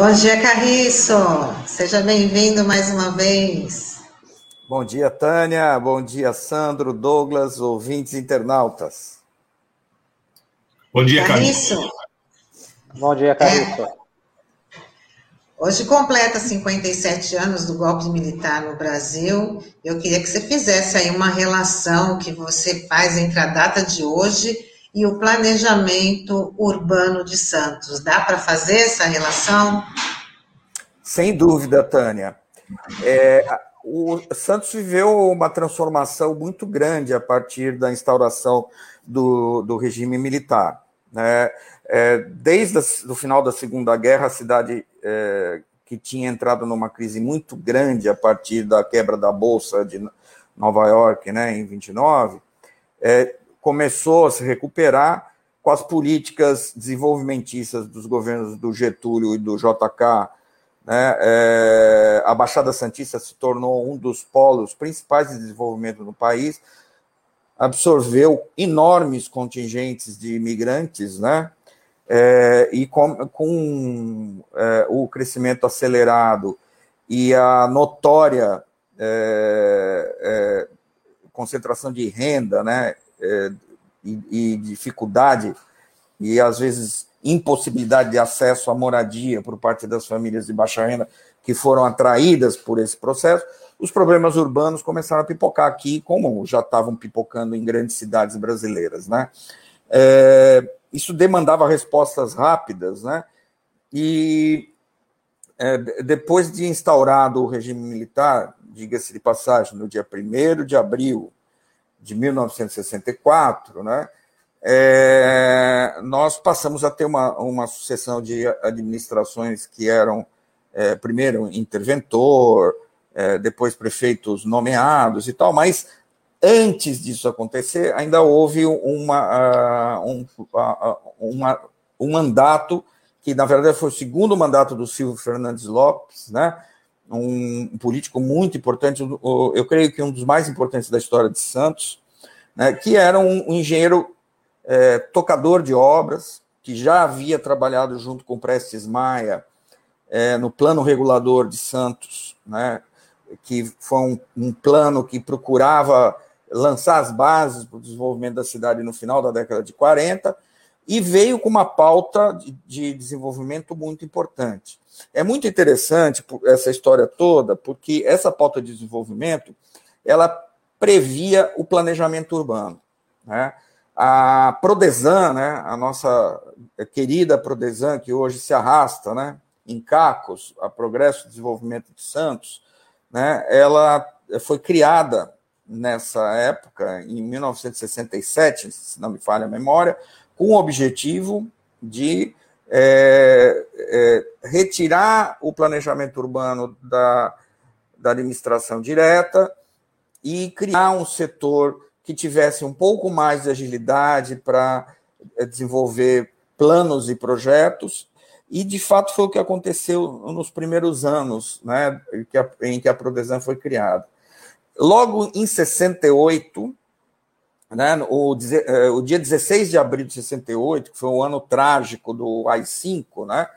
Bom dia, Carriço. Seja bem-vindo mais uma vez. Bom dia, Tânia. Bom dia, Sandro, Douglas, ouvintes internautas. Bom dia, Carriço. Bom dia, Carriço. É. Hoje completa 57 anos do golpe militar no Brasil. Eu queria que você fizesse aí uma relação que você faz entre a data de hoje e o planejamento urbano de Santos. Dá para fazer essa relação? Sem dúvida, Tânia. É, o Santos viveu uma transformação muito grande a partir da instauração do, do regime militar. Né? É, desde o final da Segunda Guerra, a cidade é, que tinha entrado numa crise muito grande a partir da quebra da Bolsa de Nova York né, em 29, é, começou a se recuperar com as políticas desenvolvimentistas dos governos do Getúlio e do JK. Né, é, a Baixada Santista se tornou um dos polos principais de desenvolvimento no país, absorveu enormes contingentes de imigrantes, né, é, e com, com é, o crescimento acelerado e a notória é, é concentração de renda, né, é, e, e, dificuldade e às vezes impossibilidade de acesso à moradia por parte das famílias de baixa renda que foram atraídas por esse processo, os problemas urbanos começaram a pipocar aqui, como já estavam pipocando em grandes cidades brasileiras, né? É, isso demandava respostas rápidas, né? E é, depois de instaurado o regime militar, diga-se de passagem, no dia 1 de abril de 1964, né, é, nós passamos a ter uma, uma sucessão de administrações que eram, é, primeiro, interventor, é, depois prefeitos nomeados e tal, mas antes disso acontecer, ainda houve uma, uh, um, uh, uma, um mandato que, na verdade, foi o segundo mandato do Silvio Fernandes Lopes, né, um político muito importante, eu creio que um dos mais importantes da história de Santos, né, que era um, engenheiro é, tocador de obras, que já havia trabalhado junto com Prestes Maia é, no plano regulador de Santos, né, que foi um, um plano que procurava lançar as bases para o desenvolvimento da cidade no final da década de 40, e veio com uma pauta de, de desenvolvimento muito importante. É muito interessante essa história toda, porque essa pauta de desenvolvimento ela previa o planejamento urbano. Né? A Prodesan, né, a nossa querida Prodesan, que hoje se arrasta né, em Cacos, a Progresso e Desenvolvimento de Santos, né, ela foi criada nessa época, em 1967, se não me falha a memória, com o objetivo de é, é, retirar o planejamento urbano da, da administração direta e criar um setor que tivesse um pouco mais de agilidade para é, desenvolver planos e projetos. E, de fato, foi o que aconteceu nos primeiros anos né, em que a Prodesan foi criada. Logo em 68, né, o, é, o dia 16 de abril de 68, que foi um ano trágico do AI-5, né,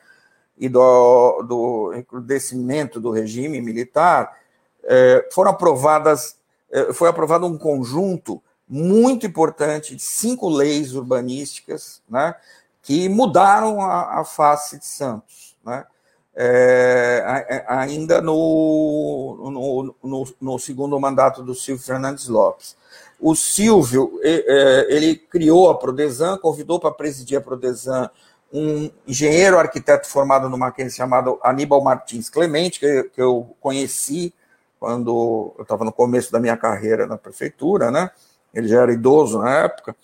e do, do encrudecimento do regime militar, é, foram aprovadas, é, foi aprovado um conjunto muito importante de cinco leis urbanísticas, né, que mudaram a, a face de Santos, né, é, ainda no, no, no, no segundo mandato do Silvio Fernandes Lopes. O Silvio, é, ele criou a Prodesan, convidou para presidir a Prodesan um engenheiro arquiteto formado no Mackenzie chamado Aníbal Martins Clemente, que, que eu conheci quando eu estava no começo da minha carreira na prefeitura, né? Ele já era idoso na época.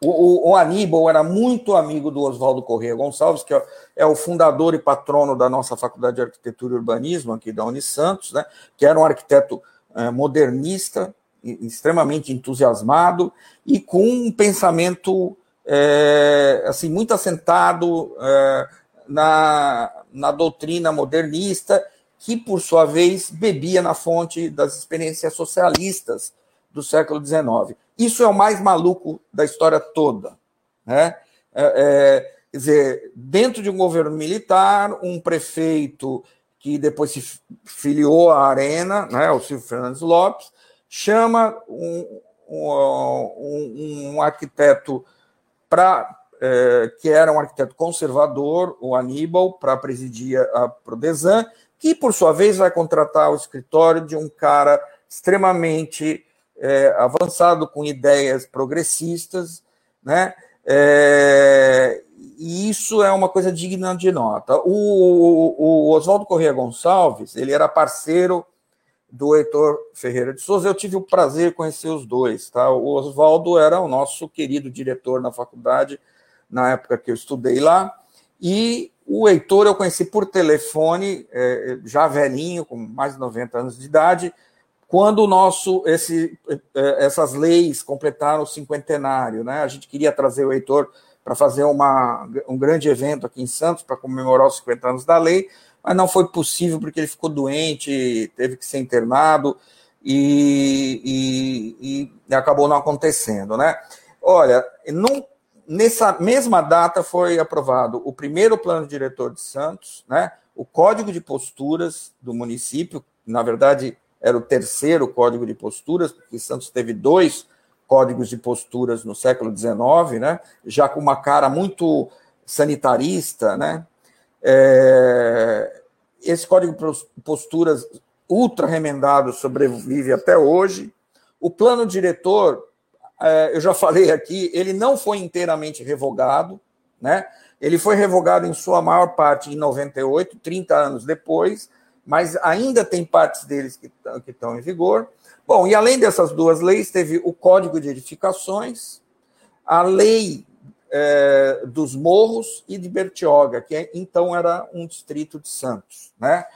O, o, o Aníbal era muito amigo do Oswaldo Corrêa Gonçalves, que é, é, o fundador e patrono da nossa Faculdade de Arquitetura e Urbanismo aqui da Unisantos, né? Que era um arquiteto é, modernista, extremamente entusiasmado e com um pensamento é, assim muito assentado é, na, na doutrina modernista, que por sua vez bebia na fonte das experiências socialistas do século XIX. Isso é o mais maluco da história toda, né? É, é Quer dizer, dentro de um governo militar, um prefeito que depois se filiou à Arena, né, o Silvio Fernandes Lopes, chama um, um, um arquiteto para é, que era um arquiteto conservador, o Aníbal, para presidir a Prodesan, que por sua vez vai contratar o escritório de um cara extremamente é, avançado com ideias progressistas, né? É, e isso é uma coisa digna de nota. O, o Oswaldo Corrêa Gonçalves, ele era parceiro do Heitor Ferreira de Souza. Eu tive o prazer de conhecer os dois. Tá? O Oswaldo era o nosso querido diretor na faculdade, na época que eu estudei lá. E o Heitor eu conheci por telefone, é, já velhinho, com mais de 90 anos de idade, quando o nosso, esse, é, essas leis completaram o cinquentenário. Né? A gente queria trazer o Heitor para fazer uma, um grande evento aqui em Santos para comemorar os 50 anos da lei, mas não foi possível porque ele ficou doente, teve que ser internado e, e, e acabou não acontecendo, né? Olha, num, nessa mesma data foi aprovado o primeiro plano diretor de Santos, né? O código de posturas do município, na verdade era o terceiro código de posturas, porque Santos teve dois códigos de posturas no século XIX, né? já com uma cara muito sanitarista. Né? É, esse código de posturas ultra remendado sobrevive até hoje. O plano diretor, é, eu já falei aqui, ele não foi inteiramente revogado, né? Ele foi revogado em sua maior parte em 98, 30 anos depois, mas ainda tem partes deles que, que estão em vigor. Bom, e além dessas duas leis, teve o Código de Edificações, a Lei é, dos Morros e de Bertioga, que é, então era um distrito de Santos. Né?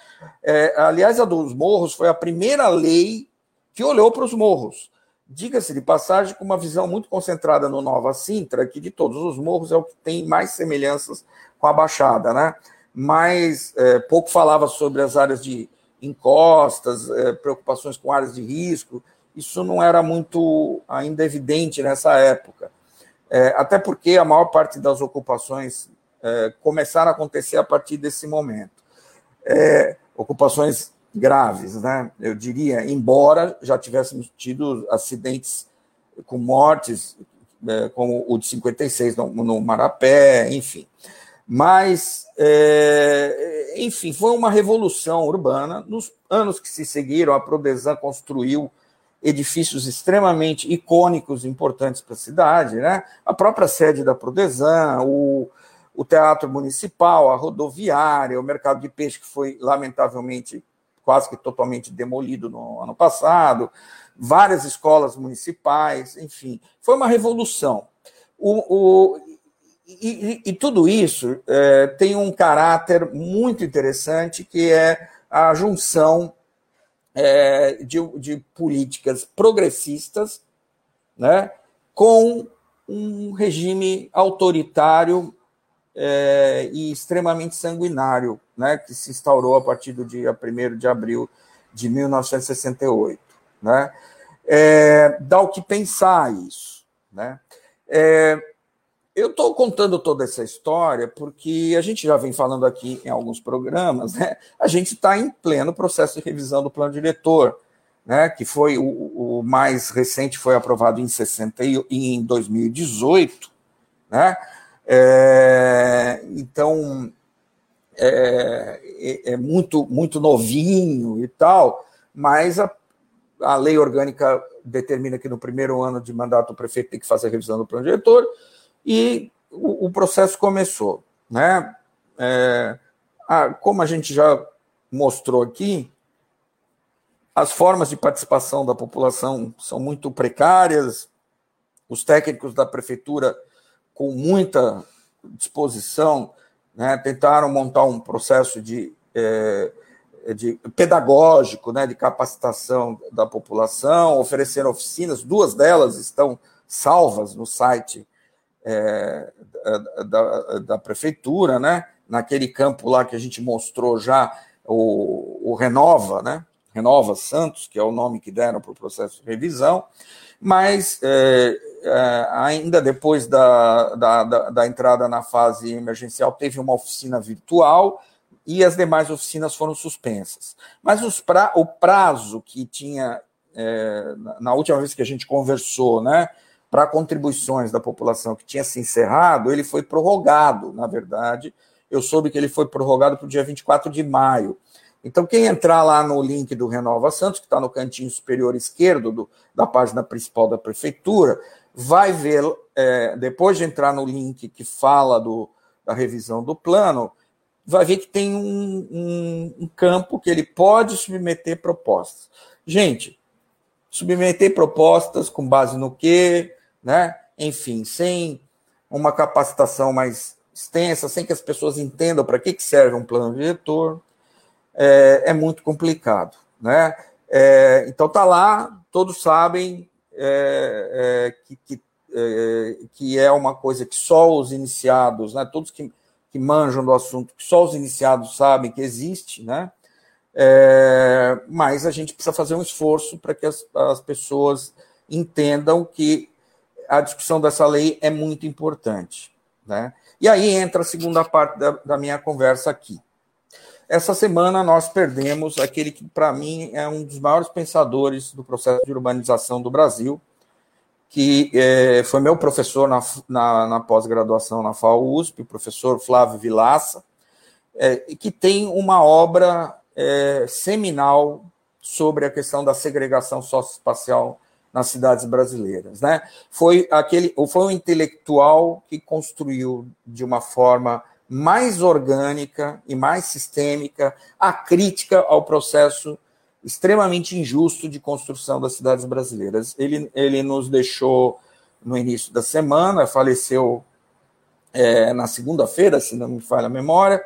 É, aliás, a dos Morros foi a primeira lei que olhou para os morros. Diga-se de passagem, com uma visão muito concentrada no Nova Sintra, que de todos os morros é o que tem mais semelhanças com a Baixada, né? Mas é, pouco falava sobre as áreas de encostas, é, preocupações com áreas de risco. Isso não era muito ainda evidente nessa época. É, até porque a maior parte das ocupações é, começaram a acontecer a partir desse momento. É, ocupações graves, né? Eu diria, embora já tivéssemos tido acidentes com mortes, é, como o de 56 no, no Marapé, enfim. Mas, é, enfim, foi uma revolução urbana. Nos anos que se seguiram, a Prodesan construiu edifícios extremamente icônicos, importantes para a cidade, né? A própria sede da Prodesan, o, o Teatro Municipal, a rodoviária, o mercado de peixe, que foi, lamentavelmente, quase que totalmente demolido no ano passado, várias escolas municipais, enfim, foi uma revolução. O, o, e, e, tudo isso é, tem um caráter muito interessante, que é a junção é, de, de, políticas progressistas né, com um regime autoritário é, e extremamente sanguinário, né, que se instaurou a partir do dia 1 de abril de 1968. Né? É, dá o que pensar isso. Né? É, eu estou contando toda essa história porque a gente já vem falando aqui em alguns programas, né? A gente está em pleno processo de revisão do plano diretor, né? Que foi o, o mais recente, foi aprovado em 60 e em 2018, né? É, então é, é, é, muito muito novinho e tal, mas a, a lei orgânica determina que no primeiro ano de mandato o prefeito tem que fazer a revisão do plano diretor e o, o processo começou. Né? É, a, como a gente já mostrou aqui, as formas de participação da população são muito precárias, os técnicos da prefeitura, com muita disposição, né, tentaram montar um processo de, é, de pedagógico, né, de capacitação da população, ofereceram oficinas, duas delas estão salvas no site é, da, da, prefeitura, né? Naquele campo lá que a gente mostrou já, o, o Renova, né? Renova Santos, que é o nome que deram para o processo de revisão, mas é, é, ainda depois da, da, da, da, entrada na fase emergencial, teve uma oficina virtual e as demais oficinas foram suspensas. Mas pra, o prazo que tinha, é, na última vez que a gente conversou, né, para contribuições da população que tinha se encerrado, ele foi prorrogado, na verdade. Eu soube que ele foi prorrogado para o dia 24 de maio. Então, quem entrar lá no link do Renova Santos, que está no cantinho superior esquerdo do, da página principal da prefeitura, vai ver, é, depois de entrar no link que fala do, da revisão do plano, vai ver que tem um, um, um campo que ele pode submeter propostas. Gente, submeter propostas com base no quê? Né? Enfim, sem uma capacitação mais extensa, sem que as pessoas entendam para que, que serve um plano diretor, é, é muito complicado. Né? É, então tá lá, todos sabem é, é que, que, é, que, é uma coisa que só os iniciados, né, todos que, que manjam do assunto, que só os iniciados sabem que existe, né? É, mas a gente precisa fazer um esforço para que as, as pessoas entendam que a discussão dessa lei é muito importante. Né? E aí entra a segunda parte da, da minha conversa aqui. Essa semana nós perdemos aquele que, para mim, é um dos maiores pensadores do processo de urbanização do Brasil, que é, foi meu professor na, na, na pós-graduação na FAUSP, o professor Flávio Vilaça, é, que tem uma obra é, seminal sobre a questão da segregação socioespacial nas cidades brasileiras. Né? Foi, aquele, foi um intelectual que construiu de uma forma mais orgânica e mais sistêmica a crítica ao processo extremamente injusto de construção das cidades brasileiras. Ele, ele nos deixou no início da semana, faleceu é, na segunda-feira, se não me falha a memória.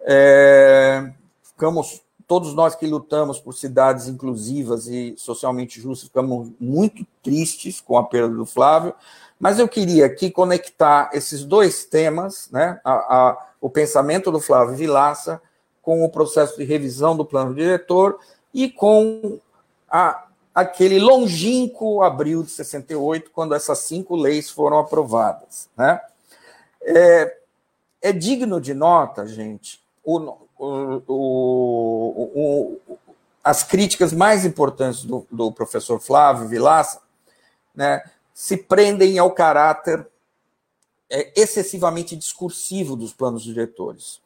É, ficamos, todos nós que lutamos por cidades inclusivas e socialmente justas, ficamos muito tristes com a perda do Flávio, mas eu queria aqui conectar esses dois temas, né, a, a, o pensamento do Flávio Vilaça com o processo de revisão do plano diretor e com a, aquele longínquo abril de 68, quando essas cinco leis foram aprovadas. Né? É, é digno de nota, gente, o, o, as críticas mais importantes do, do professor Flávio Vilaça, né, se prendem ao caráter é, excessivamente discursivo dos planos diretores.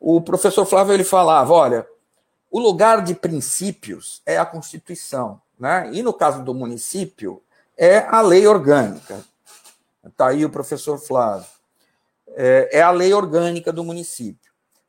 O professor Flávio ele falava, olha, o lugar de princípios é a Constituição, né? E no caso do município é a lei orgânica. Está aí o professor Flávio. É, é a lei orgânica do município.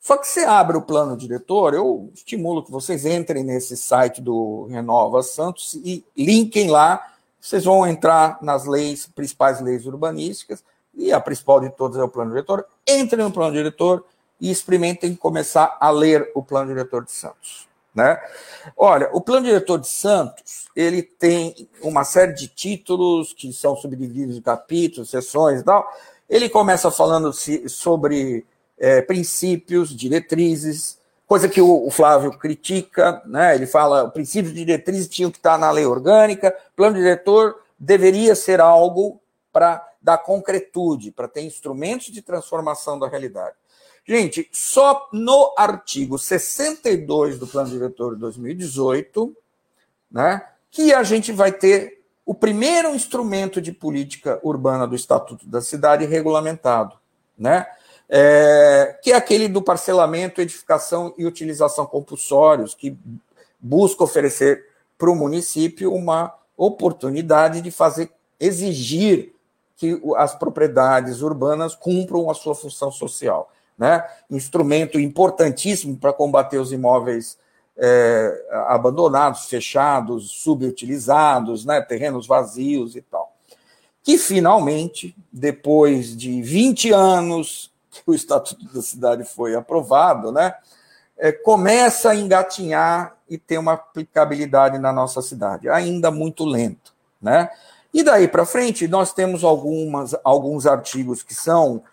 Só que você abre o plano diretor, eu estimulo que vocês entrem nesse site do Renova Santos e linkem lá vocês vão entrar nas leis, principais leis urbanísticas, e a principal de todas é o plano diretor. Entrem no plano diretor e experimentem começar a ler o plano diretor de Santos. Né? Olha, o plano diretor de Santos ele tem uma série de títulos que são subdivididos em capítulos, sessões e tal. Ele começa falando sobre é, princípios, diretrizes, coisa que o, Flávio critica, né? Ele fala, o princípio de diretrizes tinham que estar na lei orgânica, plano diretor deveria ser algo para dar concretude, para ter instrumentos de transformação da realidade. Gente, só no artigo 62 do Plano Diretor de 2018, né, que a gente vai ter o primeiro instrumento de política urbana do Estatuto da Cidade regulamentado, né? É, que é aquele do parcelamento, edificação e utilização compulsórios, que busca oferecer para o município uma oportunidade de fazer exigir que as propriedades urbanas cumpram a sua função social. Né? Instrumento importantíssimo para combater os imóveis é, abandonados, fechados, subutilizados, né? terrenos vazios e tal. Que finalmente, depois de 20 anos que o Estatuto da Cidade foi aprovado, né, é, começa a engatinhar e ter uma aplicabilidade na nossa cidade, ainda muito lento. Né? E daí para frente, nós temos algumas, alguns artigos que são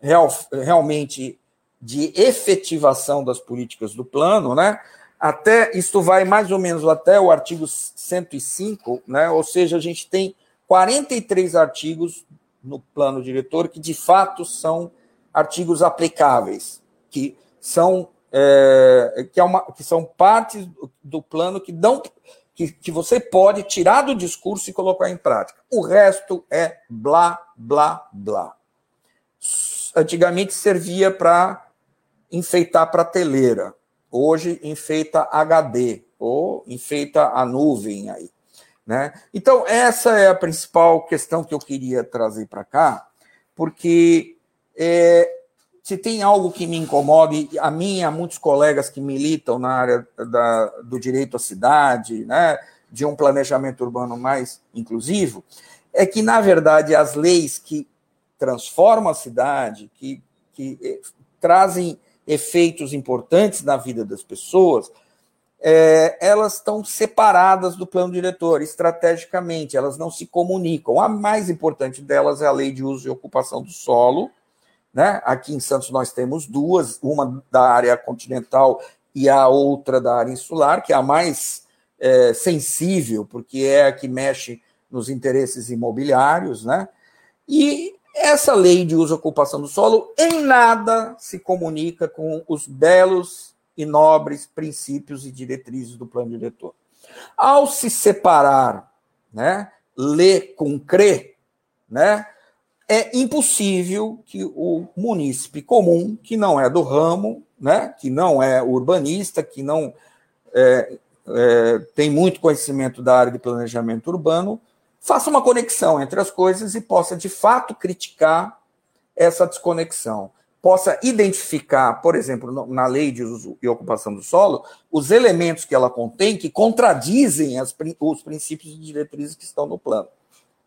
real, realmente de efetivação das políticas do plano, né? Até isto vai mais ou menos até o artigo 105, né? Ou seja, a gente tem 43 artigos no plano diretor que, de fato, são artigos aplicáveis, que são, é, que, é uma, que são partes do plano que dão que, que você pode tirar do discurso e colocar em prática. O resto é blá, blá, blá. Antigamente servia para enfeitar prateleira. Hoje enfeita HD ou enfeita a nuvem aí. Né? Então, essa é a principal questão que eu queria trazer para cá, porque é, se tem algo que me incomode, a mim e a muitos colegas que militam na área da, do direito à cidade, né, de um planejamento urbano mais inclusivo, é que, na verdade, as leis que transformam a cidade, que, que eh, trazem efeitos importantes na vida das pessoas, é, elas estão separadas do plano diretor, estrategicamente, elas não se comunicam. A mais importante delas é a lei de uso e ocupação do solo, né? Aqui em Santos nós temos duas, uma da área continental e a outra da área insular, que é a mais é, sensível, porque é a que mexe nos interesses imobiliários, né? E essa lei de uso e ocupação do solo em nada se comunica com os belos e nobres princípios e diretrizes do plano diretor. Ao se separar, né, ler com crer, né, é impossível que o munícipe comum, que não é do ramo, né, que não é urbanista, que não é, é, tem muito conhecimento da área de planejamento urbano, faça uma conexão entre as coisas e possa, de fato, criticar essa desconexão. Possa identificar, por exemplo, na lei de uso e ocupação do solo, os elementos que ela contém que contradizem as, os princípios e diretrizes que estão no plano.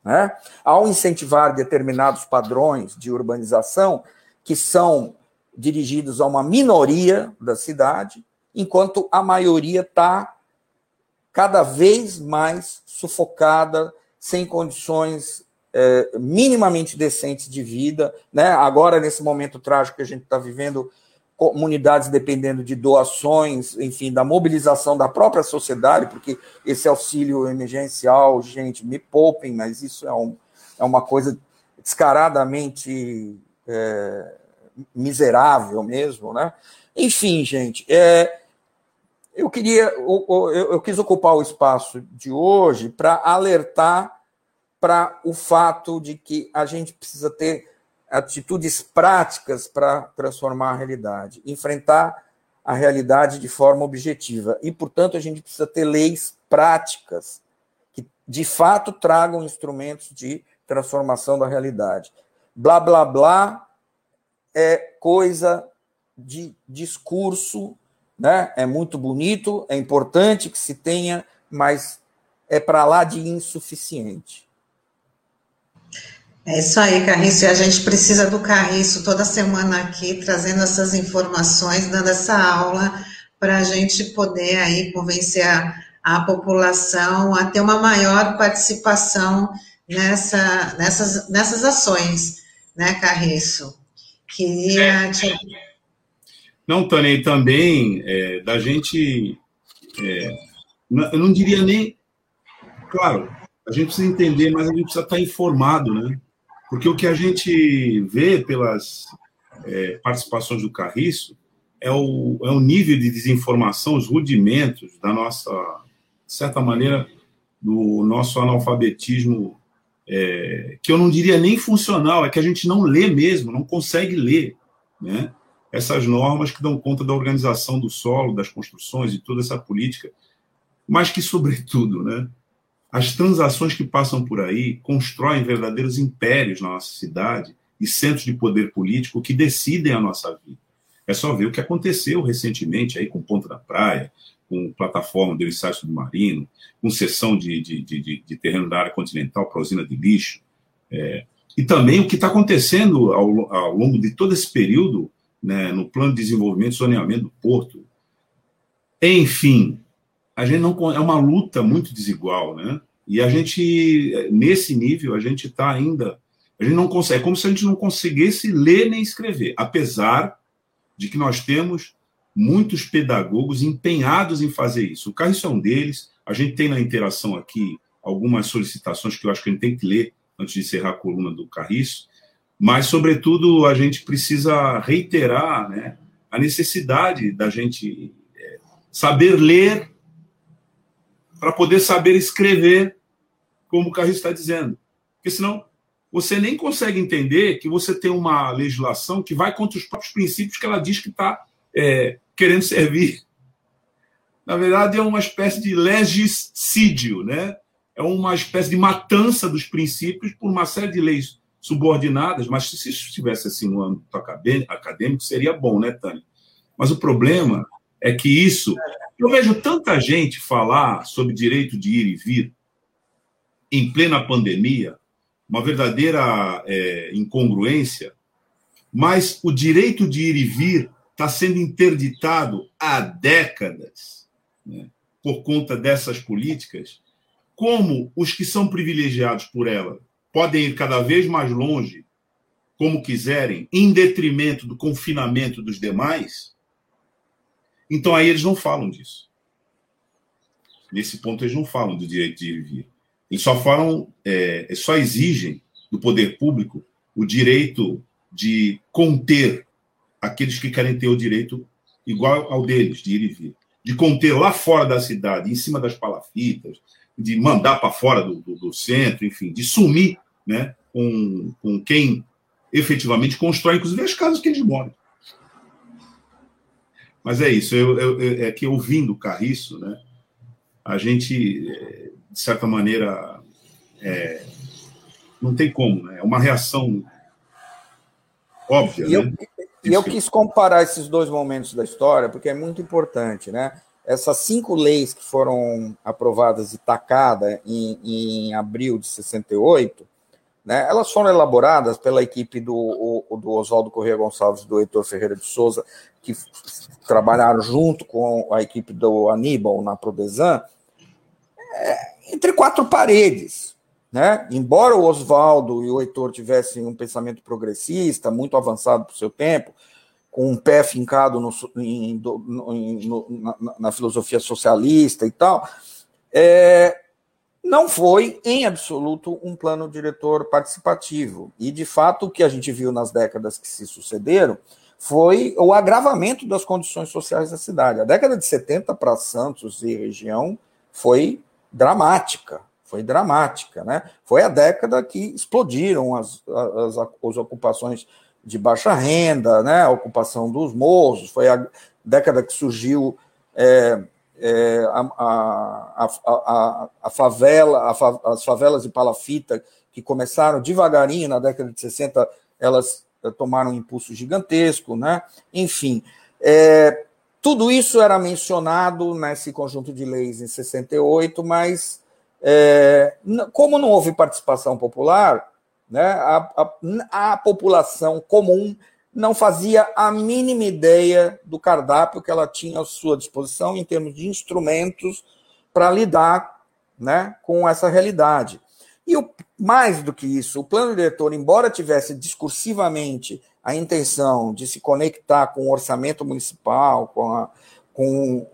Né? Ao incentivar determinados padrões de urbanização que são dirigidos a uma minoria da cidade, enquanto a maioria está cada vez mais sufocada, sem condições é, minimamente decentes de vida. Né? Agora, nesse momento trágico que a gente está vivendo, comunidades dependendo de doações, enfim, da mobilização da própria sociedade, porque esse auxílio emergencial, gente, me poupem, mas isso é, um, é uma coisa descaradamente é, miserável mesmo, né? Enfim, gente, é, eu queria, eu, eu quis ocupar o espaço de hoje para alertar para o fato de que a gente precisa ter atitudes práticas para transformar a realidade, enfrentar a realidade de forma objetiva. E, portanto, a gente precisa ter leis práticas que, de fato, tragam instrumentos de transformação da realidade. Blá, blá, blá é coisa de discurso, né? é muito bonito, é importante que se tenha, mas é para lá de insuficiente. É isso aí, Carriço. E a gente precisa do Carriço toda semana aqui, trazendo essas informações, dando essa aula para a gente poder aí convencer a, a população a ter uma maior participação nessa, nessas, nessas ações, né, Carriço? Queria é. te... Não, Tânia, e também é, da gente. É, eu não diria nem. Claro, a gente precisa entender, mas a gente precisa estar informado, né? Porque o que a gente vê pelas é, participações do Carriço é o, é o nível de desinformação, os rudimentos da nossa, de certa maneira, do nosso analfabetismo, é, que eu não diria nem funcional, é que a gente não lê mesmo, não consegue ler né? essas normas que dão conta da organização do solo, das construções e toda essa política, mas que, sobretudo, né, as transações que passam por aí constroem verdadeiros impérios na nossa cidade e centros de poder político que decidem a nossa vida. É só ver o que aconteceu recentemente aí com Ponta da Praia, com plataforma do ensaio submarino, com cessão de, de, de, de, terreno da área continental para usina de lixo. É, e também o que está acontecendo ao, ao, longo de todo esse período né, no plano de desenvolvimento e zoneamento do porto. Enfim, a gente não é uma luta muito desigual, né? E a gente nesse nível a gente está ainda a gente não consegue, é como se a gente não conseguisse ler nem escrever, apesar de que nós temos muitos pedagogos empenhados em fazer isso. O Carlos é um deles. A gente tem na interação aqui algumas solicitações que eu acho que a gente tem que ler antes de encerrar a coluna do Carriço, mas, sobretudo, a gente precisa reiterar né, a necessidade da gente é, saber ler para poder saber escrever, como o Carriço está dizendo. Porque senão você nem consegue entender que você tem uma legislação que vai contra os próprios princípios que ela diz que está é, querendo servir. Na verdade, é uma espécie de legiscídio, né? é uma espécie de matança dos princípios por uma série de leis subordinadas, mas se isso estivesse assim no âmbito acadêmico, seria bom, né, Tânia? Mas o problema é que isso. Eu vejo tanta gente falar sobre direito de ir e vir em plena pandemia, uma verdadeira é, incongruência, mas o direito de ir e vir está sendo interditado há décadas né, por conta dessas políticas. Como os que são privilegiados por ela podem ir cada vez mais longe, como quiserem, em detrimento do confinamento dos demais, então aí eles não falam disso. Nesse ponto eles não falam do direito de ir e vir. Eles só falam, é, só exigem do poder público o direito de conter aqueles que querem ter o direito igual ao deles, de ir e vir. De conter lá fora da cidade, em cima das palafitas, de mandar para fora do, do, do, centro, enfim, de sumir né, com, com quem efetivamente constrói, inclusive, as casas que eles moram. Mas é isso, eu, eu, é que ouvindo o Carriço, né, a gente, é, de certa maneira, é, não tem como, né? É uma reação óbvia. E, né? eu, e eu quis comparar esses dois momentos da história, porque é muito importante, né? Essas cinco leis que foram aprovadas e tacadas em, em abril de 68, né, elas foram elaboradas pela equipe do, do Oswaldo Corrêa Gonçalves e do Heitor Ferreira de Souza, que trabalharam junto com a equipe do Aníbal na Prodesan, é, entre quatro paredes. Né? Embora o Oswaldo e o Heitor tivessem um pensamento progressista, muito avançado para o seu tempo, com um pé fincado no, em, no, na, na, filosofia socialista e tal, é, não foi, em absoluto, um plano diretor participativo. E, de fato, o que a gente viu nas décadas que se sucederam foi o agravamento das condições sociais da cidade. A década de 70 para Santos e região foi dramática, foi dramática, né? Foi a década que explodiram as, as, as ocupações de baixa renda, né? A ocupação dos morros, foi a década que surgiu é, é, a, a, a, a, favela, as favelas de palafita, que começaram devagarinho na década de 60, elas eh, tomaram um impulso gigantesco, né? Enfim, é, tudo isso era mencionado nesse conjunto de leis em 68, mas é, como não houve participação popular, né, a, a, a população comum não fazia a mínima ideia do cardápio que ela tinha à sua disposição em termos de instrumentos para lidar né, com essa realidade. E o, mais do que isso, o plano diretor, embora tivesse discursivamente a intenção de se conectar com o orçamento municipal, com, a, com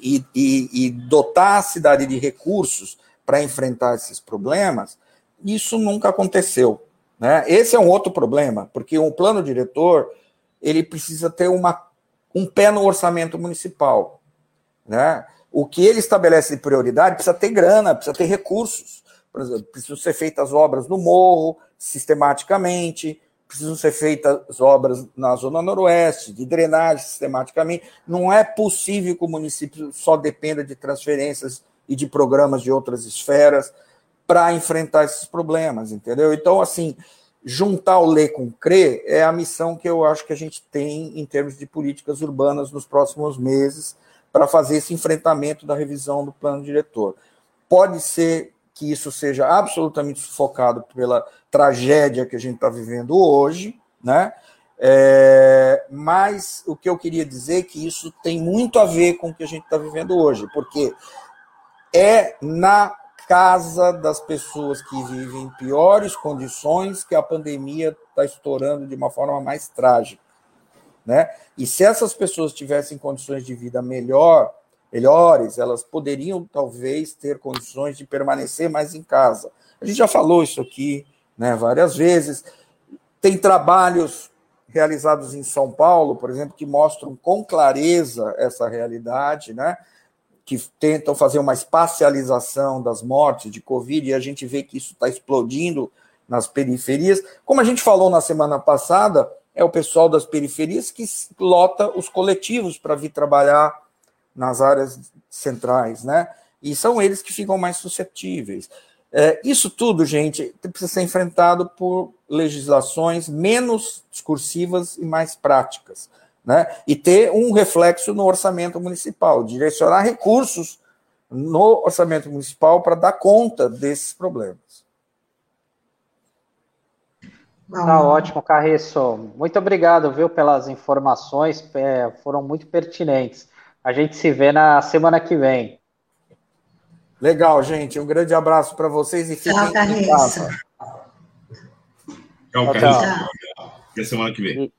e, e, e dotar a cidade de recursos para enfrentar esses problemas, isso nunca aconteceu. Né? Esse é um outro problema, porque um plano diretor ele precisa ter uma, um pé no orçamento municipal. Né? O que ele estabelece de prioridade precisa ter grana, precisa ter recursos. Por exemplo, precisam ser feitas obras no morro, sistematicamente, precisam ser feitas obras na Zona Noroeste, de drenagem sistematicamente. Não é possível que o município só dependa de transferências e de programas de outras esferas para enfrentar esses problemas, entendeu? Então, assim, juntar o ler com o crer é a missão que eu acho que a gente tem em termos de políticas urbanas nos próximos meses para fazer esse enfrentamento da revisão do plano diretor. Pode ser que isso seja absolutamente sufocado pela tragédia que a gente está vivendo hoje, né? É, mas o que eu queria dizer é que isso tem muito a ver com o que a gente está vivendo hoje, porque é na casa das pessoas que vivem em piores condições que a pandemia está estourando de uma forma mais trágica. Né? E se essas pessoas tivessem condições de vida melhor, melhores, elas poderiam talvez ter condições de permanecer mais em casa. A gente já falou isso aqui né, várias vezes. Tem trabalhos realizados em São Paulo, por exemplo, que mostram com clareza essa realidade, né? Que tentam fazer uma espacialização das mortes de Covid, e a gente vê que isso está explodindo nas periferias. Como a gente falou na semana passada, é o pessoal das periferias que lota os coletivos para vir trabalhar nas áreas centrais, né? E são eles que ficam mais suscetíveis. É, isso tudo, gente, precisa ser enfrentado por legislações menos discursivas e mais práticas, né? E ter um reflexo no orçamento municipal, direcionar recursos no orçamento municipal para dar conta desses problemas. Tá ótimo, Carriço. Muito obrigado, viu, pelas informações, é, foram muito pertinentes. A gente se vê na semana que vem. Legal, gente. Um grande abraço para vocês e fiquem tchau, em casa. Tchau, Carriço. Até semana que vem.